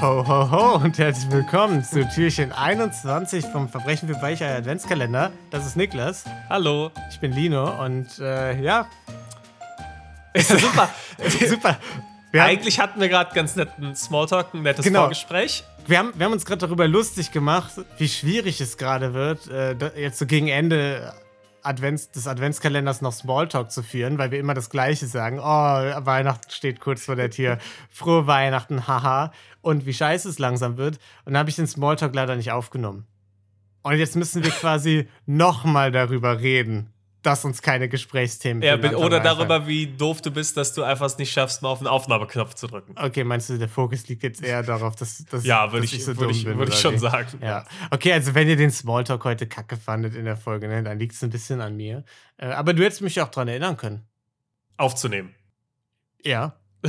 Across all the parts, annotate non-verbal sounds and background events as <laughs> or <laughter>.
Ho, ho, ho und herzlich willkommen zu Türchen 21 vom Verbrechen für Weichei Adventskalender. Das ist Niklas. Hallo. Ich bin Lino und äh, ja. <laughs> super. <laughs> Super. Wir Eigentlich hatten wir gerade ganz netten Smalltalk, ein nettes genau. Vorgespräch. Wir haben, wir haben uns gerade darüber lustig gemacht, wie schwierig es gerade wird, äh, jetzt so gegen Ende Advents, des Adventskalenders noch Smalltalk zu führen, weil wir immer das Gleiche sagen. Oh, Weihnachten steht kurz vor der Tür. Frohe Weihnachten, haha. Und wie scheiße es langsam wird. Und dann habe ich den Smalltalk leider nicht aufgenommen. Und jetzt müssen wir quasi <laughs> nochmal darüber reden dass uns keine Gesprächsthemen ja, Oder darüber, wie doof du bist, dass du einfach es nicht schaffst, mal auf den Aufnahmeknopf zu drücken. Okay, meinst du, der Fokus liegt jetzt eher darauf, dass, dass, ja, würde ich, ich, so würd ich, würd ich schon wie? sagen. Ja. Okay, also wenn ihr den Smalltalk heute kacke fandet in der Folge, ne, dann liegt es ein bisschen an mir. Äh, aber du hättest mich auch daran erinnern können. Aufzunehmen. Ja. <laughs>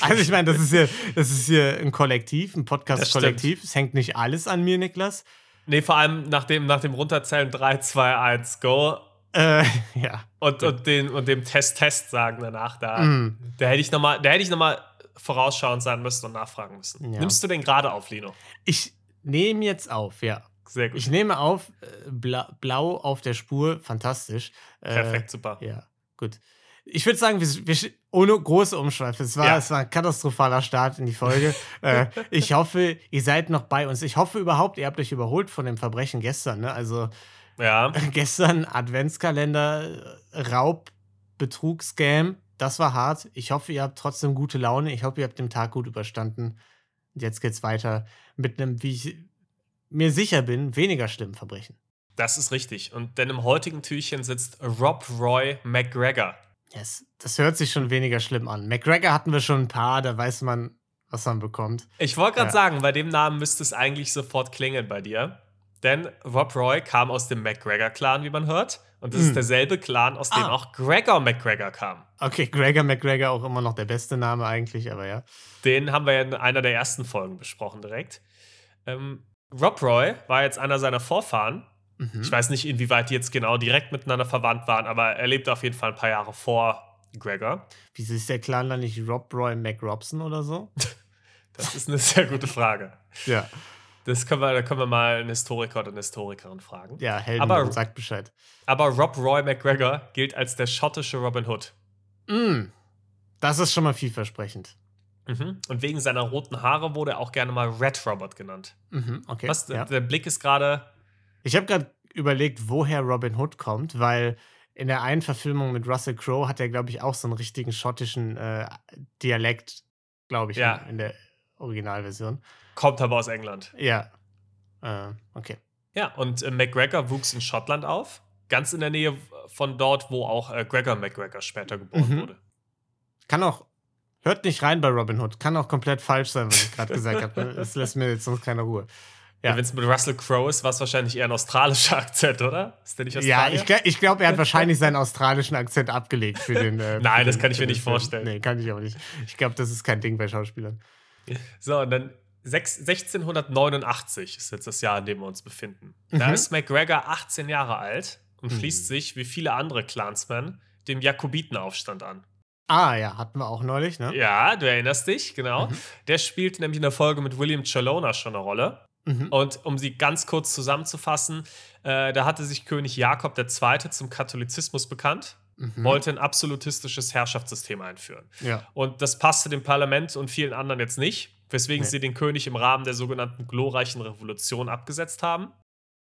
also ich meine, das ist hier, das ist hier ein Kollektiv, ein Podcast-Kollektiv. Es hängt nicht alles an mir, Niklas. Nee, vor allem nach dem, nach dem Runterzählen 3, 2, 1, go äh, <laughs> ja. Und, und, den, und dem Test-Test sagen danach, da, mm. da hätte ich nochmal noch, vorausschauend sein müssen und nachfragen müssen. Ja. Nimmst du den gerade auf, Lino? Ich nehme jetzt auf, ja. Sehr gut. Ich nehme auf, äh, bla, blau auf der Spur, fantastisch. Äh, Perfekt, super. Ja, gut. Ich würde sagen, wir, wir, ohne große Umschweife. Es war, ja. es war ein katastrophaler Start in die Folge. <laughs> äh, ich hoffe, ihr seid noch bei uns. Ich hoffe überhaupt, ihr habt euch überholt von dem Verbrechen gestern. Ne? Also, ja. <laughs> Gestern Adventskalender, Raub, Betrug, Scam. Das war hart. Ich hoffe, ihr habt trotzdem gute Laune. Ich hoffe, ihr habt den Tag gut überstanden. Und jetzt geht's weiter mit einem, wie ich mir sicher bin, weniger schlimmen Verbrechen. Das ist richtig. Und denn im heutigen Türchen sitzt Rob Roy McGregor. Yes, das hört sich schon weniger schlimm an. McGregor hatten wir schon ein paar, da weiß man, was man bekommt. Ich wollte gerade ja. sagen, bei dem Namen müsste es eigentlich sofort klingeln bei dir. Denn Rob Roy kam aus dem McGregor-Clan, wie man hört. Und das mm. ist hm. derselbe Clan, aus dem ah. auch Gregor McGregor kam. Okay, Gregor McGregor auch immer noch der beste Name eigentlich, aber ja. Den haben wir ja in einer der ersten Folgen besprochen direkt. Ähm, Rob Roy war jetzt einer seiner Vorfahren. Mhm. Ich weiß nicht, inwieweit die jetzt genau direkt miteinander verwandt waren, aber er lebte auf jeden Fall ein paar Jahre vor Gregor. Wieso ist der Clan dann nicht Rob Roy McRobson oder so? <laughs> das ist eine sehr gute Frage. ja. Das können wir, da können wir mal einen Historiker oder eine Historikerin fragen. Ja, Helden aber, sagt Bescheid. Aber Rob Roy McGregor gilt als der schottische Robin Hood. Mm, das ist schon mal vielversprechend. Mhm. Und wegen seiner roten Haare wurde er auch gerne mal Red Robert genannt. Mhm, okay. Was, ja. Der Blick ist gerade. Ich habe gerade überlegt, woher Robin Hood kommt, weil in der einen Verfilmung mit Russell Crowe hat er, glaube ich, auch so einen richtigen schottischen äh, Dialekt, glaube ich, ja. in, in der Originalversion. Kommt aber aus England. Ja. Äh, okay. Ja, und äh, McGregor wuchs in Schottland auf, ganz in der Nähe von dort, wo auch äh, Gregor McGregor später geboren mhm. wurde. Kann auch, hört nicht rein bei Robin Hood, kann auch komplett falsch sein, was ich gerade gesagt habe. <laughs> Es lässt mir jetzt sonst keine Ruhe. Ja. ja Wenn es mit Russell Crowe ist, war es wahrscheinlich eher ein australischer <laughs> Akzent, oder? Ist der nicht Australier? Ja, ich, ich glaube, er hat wahrscheinlich seinen australischen Akzent abgelegt für den. Äh, <laughs> Nein, für das den, kann ich mir nicht vorstellen. Nee, kann ich auch nicht. Ich glaube, das ist kein Ding bei Schauspielern. So, und dann 1689 ist jetzt das Jahr, in dem wir uns befinden. Mhm. Da ist McGregor 18 Jahre alt und mhm. schließt sich, wie viele andere Clansmen, dem Jakobitenaufstand an. Ah, ja, hatten wir auch neulich, ne? Ja, du erinnerst dich, genau. Mhm. Der spielt nämlich in der Folge mit William Chalona schon eine Rolle. Mhm. Und um sie ganz kurz zusammenzufassen, äh, da hatte sich König Jakob II. zum Katholizismus bekannt, mhm. wollte ein absolutistisches Herrschaftssystem einführen. Ja. Und das passte dem Parlament und vielen anderen jetzt nicht weswegen nee. sie den König im Rahmen der sogenannten glorreichen Revolution abgesetzt haben.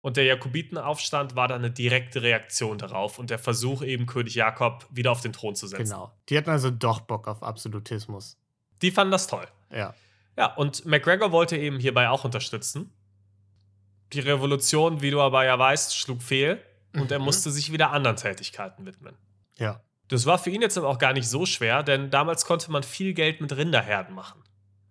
Und der Jakobitenaufstand war dann eine direkte Reaktion darauf und der Versuch, eben König Jakob wieder auf den Thron zu setzen. Genau. Die hatten also doch Bock auf Absolutismus. Die fanden das toll. Ja. Ja, und McGregor wollte eben hierbei auch unterstützen. Die Revolution, wie du aber ja weißt, schlug fehl und mhm. er musste sich wieder anderen Tätigkeiten widmen. Ja. Das war für ihn jetzt aber auch gar nicht so schwer, denn damals konnte man viel Geld mit Rinderherden machen.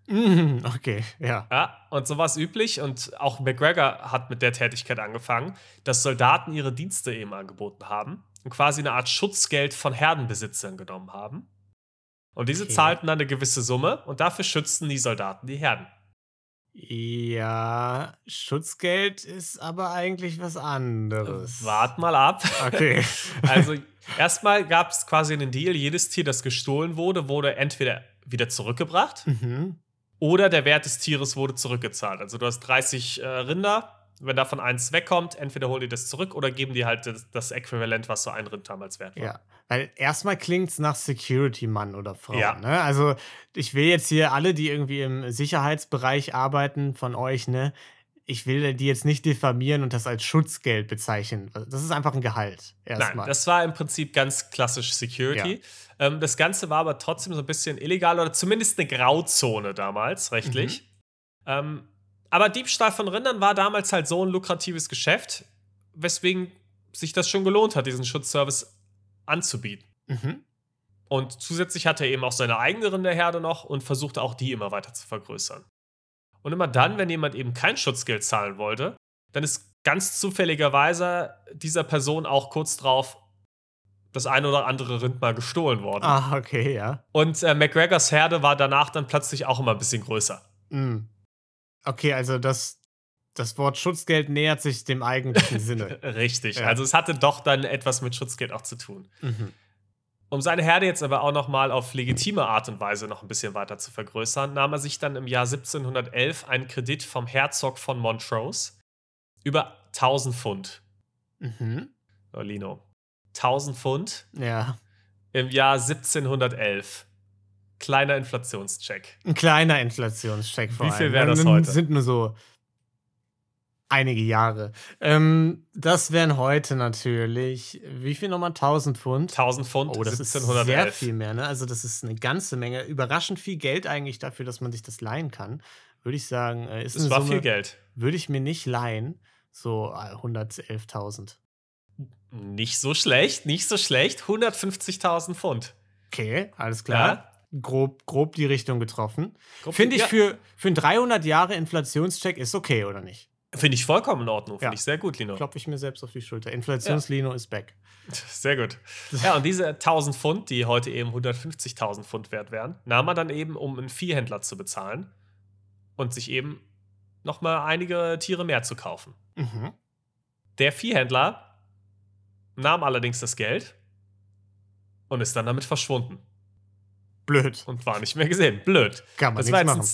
Mhm, okay, ja. Ja, und so war es üblich und auch McGregor hat mit der Tätigkeit angefangen, dass Soldaten ihre Dienste eben angeboten haben und quasi eine Art Schutzgeld von Herdenbesitzern genommen haben. Und diese okay. zahlten dann eine gewisse Summe und dafür schützten die Soldaten die Herden. Ja, Schutzgeld ist aber eigentlich was anderes. Wart mal ab. Okay. <laughs> also, erstmal gab es quasi einen Deal: jedes Tier, das gestohlen wurde, wurde entweder wieder zurückgebracht mhm Oder der Wert des Tieres wurde zurückgezahlt. Also du hast 30 äh, Rinder, wenn davon eins wegkommt, entweder holen die das zurück oder geben die halt das, das Äquivalent, was so ein Rind damals wert war. Ja, weil erstmal klingt es nach Security-Mann oder Frau. Ja. Ne? Also ich will jetzt hier alle, die irgendwie im Sicherheitsbereich arbeiten von euch, ne, ich will die jetzt nicht diffamieren und das als Schutzgeld bezeichnen. Das ist einfach ein Gehalt. Erstmal. Nein, das war im Prinzip ganz klassisch Security. Ähm, das Ganze war aber trotzdem so ein bisschen illegal oder zumindest eine Grauzone damals, rechtlich. Ähm, aber Diebstahl von Rindern war damals halt so ein lukratives Geschäft, weswegen sich das schon gelohnt hat, diesen Schutzservice anzubieten. Mhm. Und zusätzlich hatte er eben auch seine eigene Rinderherde noch und versuchte auch die immer weiter zu vergrößern. Und immer dann, wenn jemand eben kein Schutzgeld zahlen wollte, dann ist ganz zufälligerweise dieser Person auch kurz drauf das eine oder andere Rind mal gestohlen worden. Ah, okay, ja. Und äh, McGregors Herde war danach dann plötzlich auch immer ein bisschen größer. Mhm. Okay, also das, das Wort Schutzgeld nähert sich dem eigentlichen <laughs> Sinne. Richtig. Ja. Also es hatte doch dann etwas mit Schutzgeld auch zu tun. Mhm. Um seine Herde jetzt aber auch noch mal auf legitime Art und Weise noch ein bisschen weiter zu vergrößern, nahm er sich dann im Jahr 1711 einen Kredit vom Herzog von Montrose über 1000 Pfund. Mhm. Oh, Lino. 1000 Pfund Ja. im Jahr 1711. Kleiner Inflationscheck. Ein kleiner Inflationscheck vor Wie viel allem. wäre das Dann heute? sind nur so einige Jahre. Ähm, das wären heute natürlich, wie viel nochmal? 1000 Pfund? 1000 Pfund Oh, das ist 1711. sehr viel mehr, ne? Also, das ist eine ganze Menge. Überraschend viel Geld eigentlich dafür, dass man sich das leihen kann. Würde ich sagen, äh, ist Das war Summe, viel Geld. würde ich mir nicht leihen. So äh, 111.000. Nicht so schlecht, nicht so schlecht. 150.000 Pfund. Okay, alles klar. Grob, grob die Richtung getroffen. Finde ich ja. für, für einen 300 Jahre Inflationscheck ist okay, oder nicht? Finde ich vollkommen in Ordnung. Finde Ja. ich sehr gut, Lino. Klopfe ich mir selbst auf die Schulter. Inflationslino ist back. <laughs> Sehr gut. Ja, und diese 1000 Pfund, die heute eben 150.000 Pfund wert wären, nahm er dann eben, um einen Viehhändler zu bezahlen und sich eben nochmal einige Tiere mehr zu kaufen. Mhm. Der Viehhändler nahm allerdings das Geld und ist dann damit verschwunden Blöd. und war nicht mehr gesehen. Blöd. Kann man Das war jetzt machen.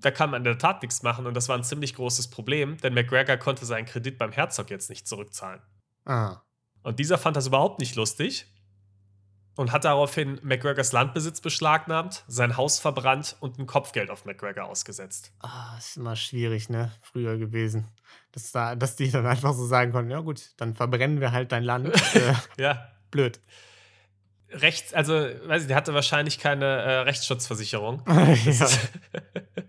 Da kann man in der Tat nichts machen und das war ein ziemlich großes Problem, denn McGregor konnte seinen Kredit beim Herzog jetzt nicht zurückzahlen. Ah. Und dieser fand das überhaupt nicht lustig und hat daraufhin McGregors Landbesitz beschlagnahmt, sein Haus verbrannt und ein Kopfgeld auf McGregor ausgesetzt. ah, ist immer schwierig, ne? Früher gewesen. Dass, da, dass die dann einfach so sagen konnten: Ja, gut, dann verbrennen wir halt dein Land. <laughs> äh, Ja, blöd. Rechts, also, weiß ich, der hatte wahrscheinlich keine äh, Rechtsschutzversicherung. <laughs> ja. <laughs>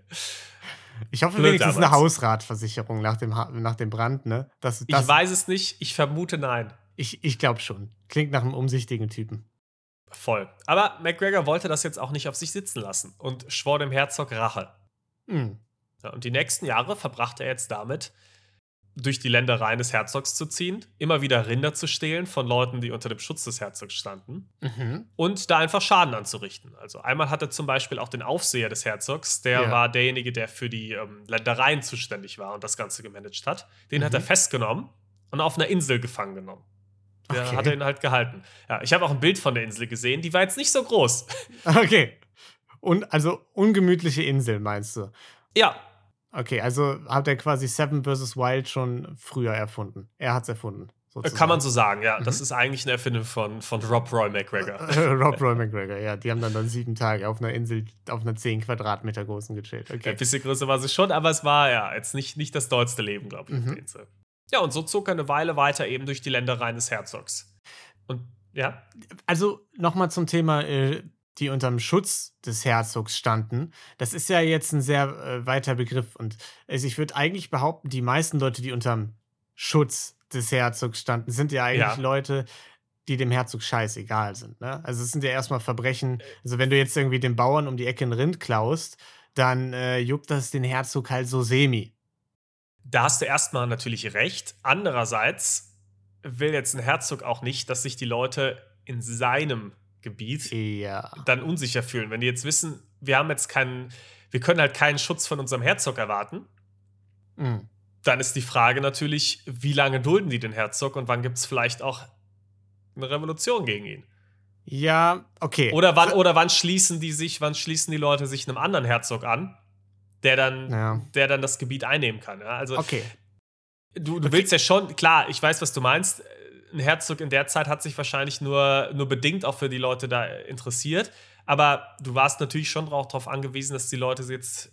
Ich hoffe Blöd wenigstens eine damals. Hausratversicherung nach dem, Ha- nach dem Brand, ne? Das, das, Ich weiß es nicht, ich vermute nein. Ich, ich glaube schon. Klingt nach einem umsichtigen Typen. Voll. Aber McGregor wollte das jetzt auch nicht auf sich sitzen lassen und schwor dem Herzog Rache. Hm. Ja, und die nächsten Jahre verbrachte er jetzt damit, durch die Ländereien des Herzogs zu ziehen, immer wieder Rinder zu stehlen von Leuten, die unter dem Schutz des Herzogs standen Mhm. und da einfach Schaden anzurichten. Also einmal hatte zum Beispiel auch den Aufseher des Herzogs, der Ja. war derjenige, der für die ähm, Ländereien zuständig war und das Ganze gemanagt hat. Den hat Mhm. er festgenommen und auf einer Insel gefangen genommen. Der Okay. hat er ihn halt gehalten. Ja, ich habe auch ein Bild von der Insel gesehen, die war jetzt nicht so groß. <laughs> Okay. Und also ungemütliche Insel, meinst du? ja, Okay, also hat er quasi Seven vs. Wild schon früher erfunden. Er hat es erfunden. Sozusagen. Kann man so sagen, ja. Das Mhm. ist eigentlich eine Erfindung von, von Rob Roy McGregor. <laughs> Rob Roy McGregor, ja. Die haben dann, dann sieben Tage auf einer Insel, auf einer 10 Quadratmeter großen gechillt. Ein Okay. bisschen größer war sie schon, aber es war ja jetzt nicht, nicht das dollste Leben, glaube ich, auf Mhm. der Insel. Ja, und so zog er eine Weile weiter eben durch die Ländereien des Herzogs. Und ja, Also nochmal zum Thema, äh, die unterm Schutz des Herzogs standen. Das ist ja jetzt ein sehr äh, weiter Begriff. Und also ich würde eigentlich behaupten, die meisten Leute, die unterm Schutz des Herzogs standen, sind ja eigentlich Ja. Leute, die dem Herzog scheißegal sind. Ne? Also es sind ja erstmal Verbrechen. Also wenn du jetzt irgendwie den Bauern um die Ecke ein Rind klaust, dann äh, juckt das den Herzog halt so semi. da hast du erstmal natürlich recht. Andererseits will jetzt ein Herzog auch nicht, dass sich die Leute in seinem Gebiet Ja. dann unsicher fühlen. Wenn die jetzt wissen, wir haben jetzt keinen, wir können halt keinen Schutz von unserem Herzog erwarten, Mhm. dann ist die Frage natürlich, wie lange dulden die den Herzog und wann gibt es vielleicht auch eine Revolution gegen ihn? Ja, okay. Oder wann, oder wann schließen die sich, wann schließen die Leute sich einem anderen Herzog an, der dann, Ja. der dann das Gebiet einnehmen kann. Ja? Also Okay. du, du Okay. willst ja schon, klar, ich weiß, was du meinst. Ein Herzog in der Zeit hat sich wahrscheinlich nur, nur bedingt auch für die Leute da interessiert. Aber du warst natürlich schon auch darauf angewiesen, dass die Leute jetzt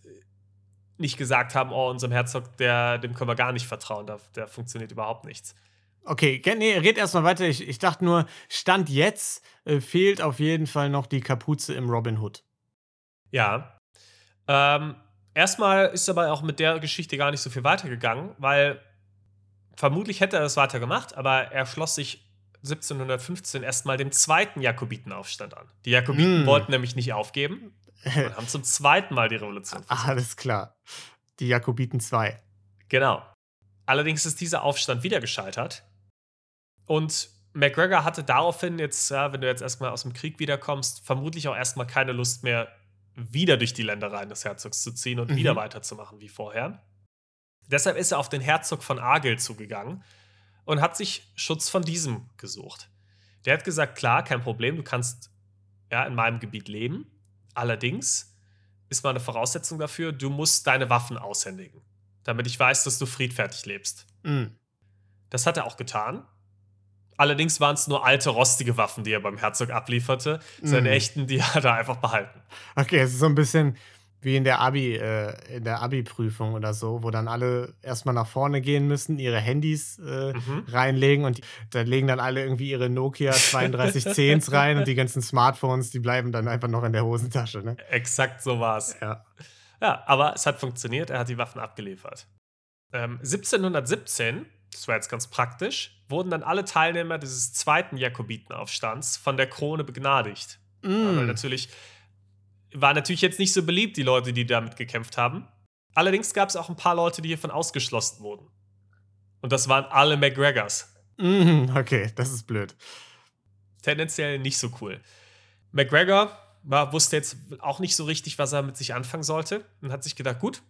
nicht gesagt haben, oh, unserem Herzog, der, dem können wir gar nicht vertrauen, da, der funktioniert überhaupt nichts. Okay, nee, red erstmal weiter. Ich, ich dachte nur, Stand jetzt äh, fehlt auf jeden Fall noch die Kapuze im Robin Hood. Ja. Ähm, erstmal ist aber auch mit der Geschichte gar nicht so viel weitergegangen, weil vermutlich hätte er das weiter gemacht, aber er schloss sich 1715 erstmal dem zweiten Jakobitenaufstand an. Die Jakobiten Mm. wollten nämlich nicht aufgeben und haben zum zweiten Mal die Revolution versucht. <laughs> Alles klar. Die Jakobiten 2. Genau. Allerdings ist dieser Aufstand wieder gescheitert. Und McGregor hatte daraufhin jetzt, ja, wenn du jetzt erstmal aus dem Krieg wiederkommst, vermutlich auch erstmal keine Lust mehr, wieder durch die Ländereien des Herzogs zu ziehen und Mhm. wieder weiterzumachen wie vorher. Deshalb ist er auf den Herzog von Argyll zugegangen und hat sich Schutz von diesem gesucht. Der hat gesagt, klar, kein Problem, du kannst ja, in meinem Gebiet leben. Allerdings ist mal eine Voraussetzung dafür, du musst deine Waffen aushändigen, damit ich weiß, dass du friedfertig lebst. Mm. Das hat er auch getan. Allerdings waren es nur alte, rostige Waffen, die er beim Herzog ablieferte. Seine Mhm. echten, die hat er einfach behalten. Okay, es ist so ein bisschen wie in der Abi, äh, in der Abi-Prüfung oder so, wo dann alle erstmal nach vorne gehen müssen, ihre Handys äh, Mhm. reinlegen und da legen dann alle irgendwie ihre Nokia 3210s <laughs> rein und die ganzen Smartphones, die bleiben dann einfach noch in der Hosentasche, ne? Exakt so war es. Ja. Ja, aber es hat funktioniert, er hat die Waffen abgeliefert. Ähm, 1717, das war jetzt ganz praktisch, wurden dann alle Teilnehmer dieses zweiten Jakobitenaufstands von der Krone begnadigt. Ja, weil Mm. natürlich war natürlich jetzt nicht so beliebt, die Leute, die damit gekämpft haben. Allerdings gab es auch ein paar Leute, die hiervon ausgeschlossen wurden. Und das waren alle McGregors. Mm, okay, das ist blöd. Tendenziell nicht so cool. McGregor war, wusste jetzt auch nicht so richtig, was er mit sich anfangen sollte und hat sich gedacht, gut,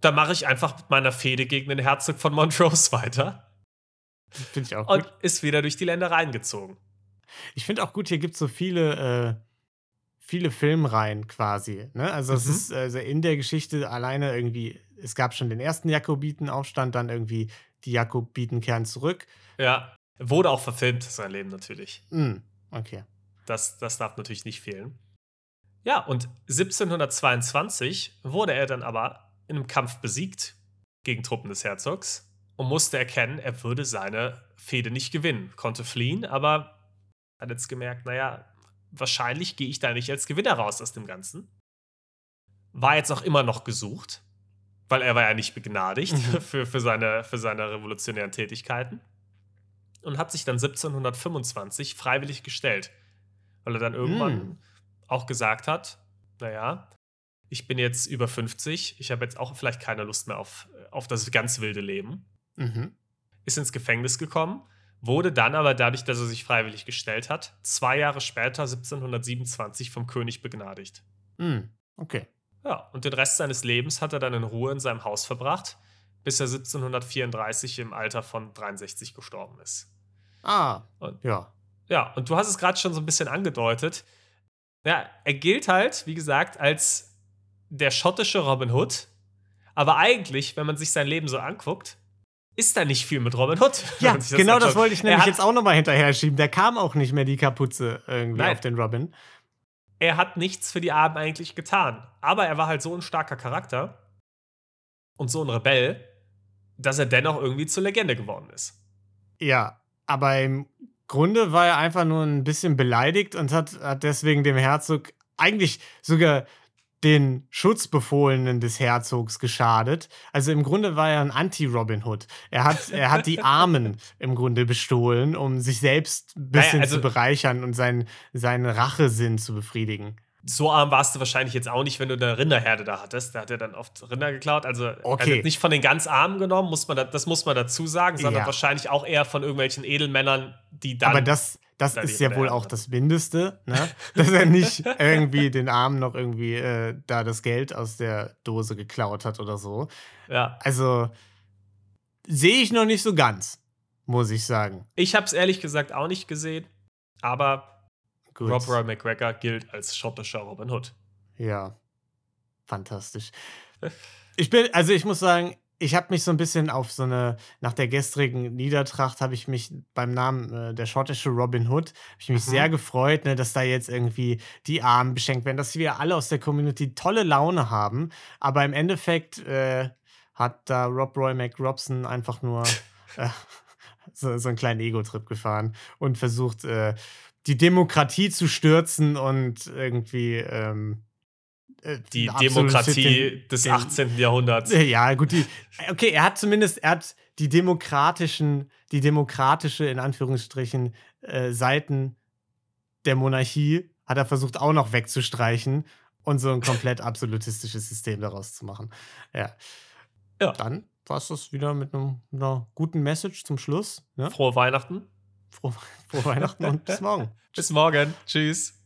dann mache ich einfach mit meiner Fehde gegen den Herzog von Montrose weiter Finde ich auch und gut. ist wieder durch die Ländereien gezogen. Ich finde auch gut, hier gibt es so viele, äh, viele Filmreihen quasi. Ne? Also es Mhm. ist also in der Geschichte alleine irgendwie, es gab schon den ersten Jakobitenaufstand, dann irgendwie die Jakobiten kehren zurück. Ja, wurde auch verfilmt, sein Leben natürlich. Mm, okay. Das, das darf natürlich nicht fehlen. Ja, und 1722 wurde er dann aber in einem Kampf besiegt gegen Truppen des Herzogs und musste erkennen, er würde seine Fehde nicht gewinnen. Konnte fliehen, aber hat jetzt gemerkt, naja, wahrscheinlich gehe ich da nicht als Gewinner raus aus dem Ganzen. War jetzt auch immer noch gesucht, weil er war ja nicht begnadigt Mhm. <laughs> für, für, seine, für seine revolutionären Tätigkeiten und hat sich dann 1725 freiwillig gestellt, weil er dann irgendwann Hm. auch gesagt hat, naja, ich bin jetzt über 50, ich habe jetzt auch vielleicht keine Lust mehr auf, auf das ganz wilde Leben. Mhm. Ist ins Gefängnis gekommen, wurde dann aber dadurch, dass er sich freiwillig gestellt hat, zwei Jahre später, 1727, vom König begnadigt. Mm, okay. Ja, und den Rest seines Lebens hat er dann in Ruhe in seinem Haus verbracht, bis er 1734 im Alter von 63 gestorben ist. Ah, Und- ja. Ja, und du hast es gerade schon so ein bisschen angedeutet. Ja, er gilt halt, wie gesagt, als der schottische Robin Hood. Aber eigentlich, wenn man sich sein Leben so anguckt, ist da nicht viel mit Robin Hood. Ja, <laughs> sich genau das wollte ich nämlich jetzt auch nochmal hinterher schieben. Der kam auch nicht mehr die Kapuze irgendwie Nein. auf den Robin. Er hat nichts für die Armen eigentlich getan. Aber er war halt so ein starker Charakter und so ein Rebell, dass er dennoch irgendwie zur Legende geworden ist. Ja, aber im Grunde war er einfach nur ein bisschen beleidigt und hat, hat deswegen dem Herzog eigentlich sogar den Schutzbefohlenen des Herzogs geschadet. Also im Grunde war er ein Anti-Robin Hood. Er hat, er hat die Armen <laughs> im Grunde bestohlen, um sich selbst ein bisschen also- zu bereichern und seinen, seinen Rachesinn zu befriedigen. So arm warst du wahrscheinlich jetzt auch nicht, wenn du eine Rinderherde da hattest. Da hat er dann oft Rinder geklaut. Also er hat Okay. jetzt nicht von den ganz Armen genommen, muss man da, das muss man dazu sagen, sondern Ja. wahrscheinlich auch eher von irgendwelchen Edelmännern, die dann. Aber das, das ist ja wohl auch das Mindeste, ne? <laughs> dass er nicht irgendwie den Armen noch irgendwie äh, da das Geld aus der Dose geklaut hat oder so. ja. Also sehe ich noch nicht so ganz, muss ich sagen. Ich habe es ehrlich gesagt auch nicht gesehen, aber Gut. Rob Roy McGregor gilt als schottischer Robin Hood. Ja, fantastisch. <laughs> Ich bin, also ich muss sagen, ich habe mich so ein bisschen auf so eine, nach der gestrigen Niedertracht habe ich mich beim Namen äh, der schottische Robin Hood, habe ich mich mhm. sehr gefreut, ne, dass da jetzt irgendwie die Armen beschenkt werden, dass wir alle aus der Community tolle Laune haben. Aber im Endeffekt äh, hat da Rob Roy McRobson einfach nur <laughs> äh, so, so einen kleinen Ego-Trip gefahren und versucht, äh, die Demokratie zu stürzen und irgendwie ähm, äh, die Demokratie des 18. Jahrhunderts. <laughs> Ja, gut, die, okay, er hat zumindest, er hat die demokratischen, die demokratische, in Anführungsstrichen, äh, Seiten der Monarchie hat er versucht auch noch wegzustreichen und so ein komplett absolutistisches System daraus zu machen. Ja. ja. Dann war es das wieder mit einem, einer guten Message zum Schluss. Ne? Frohe Weihnachten. Frohe, frohe Weihnachten und <laughs> bis morgen. bis morgen. Tschüss.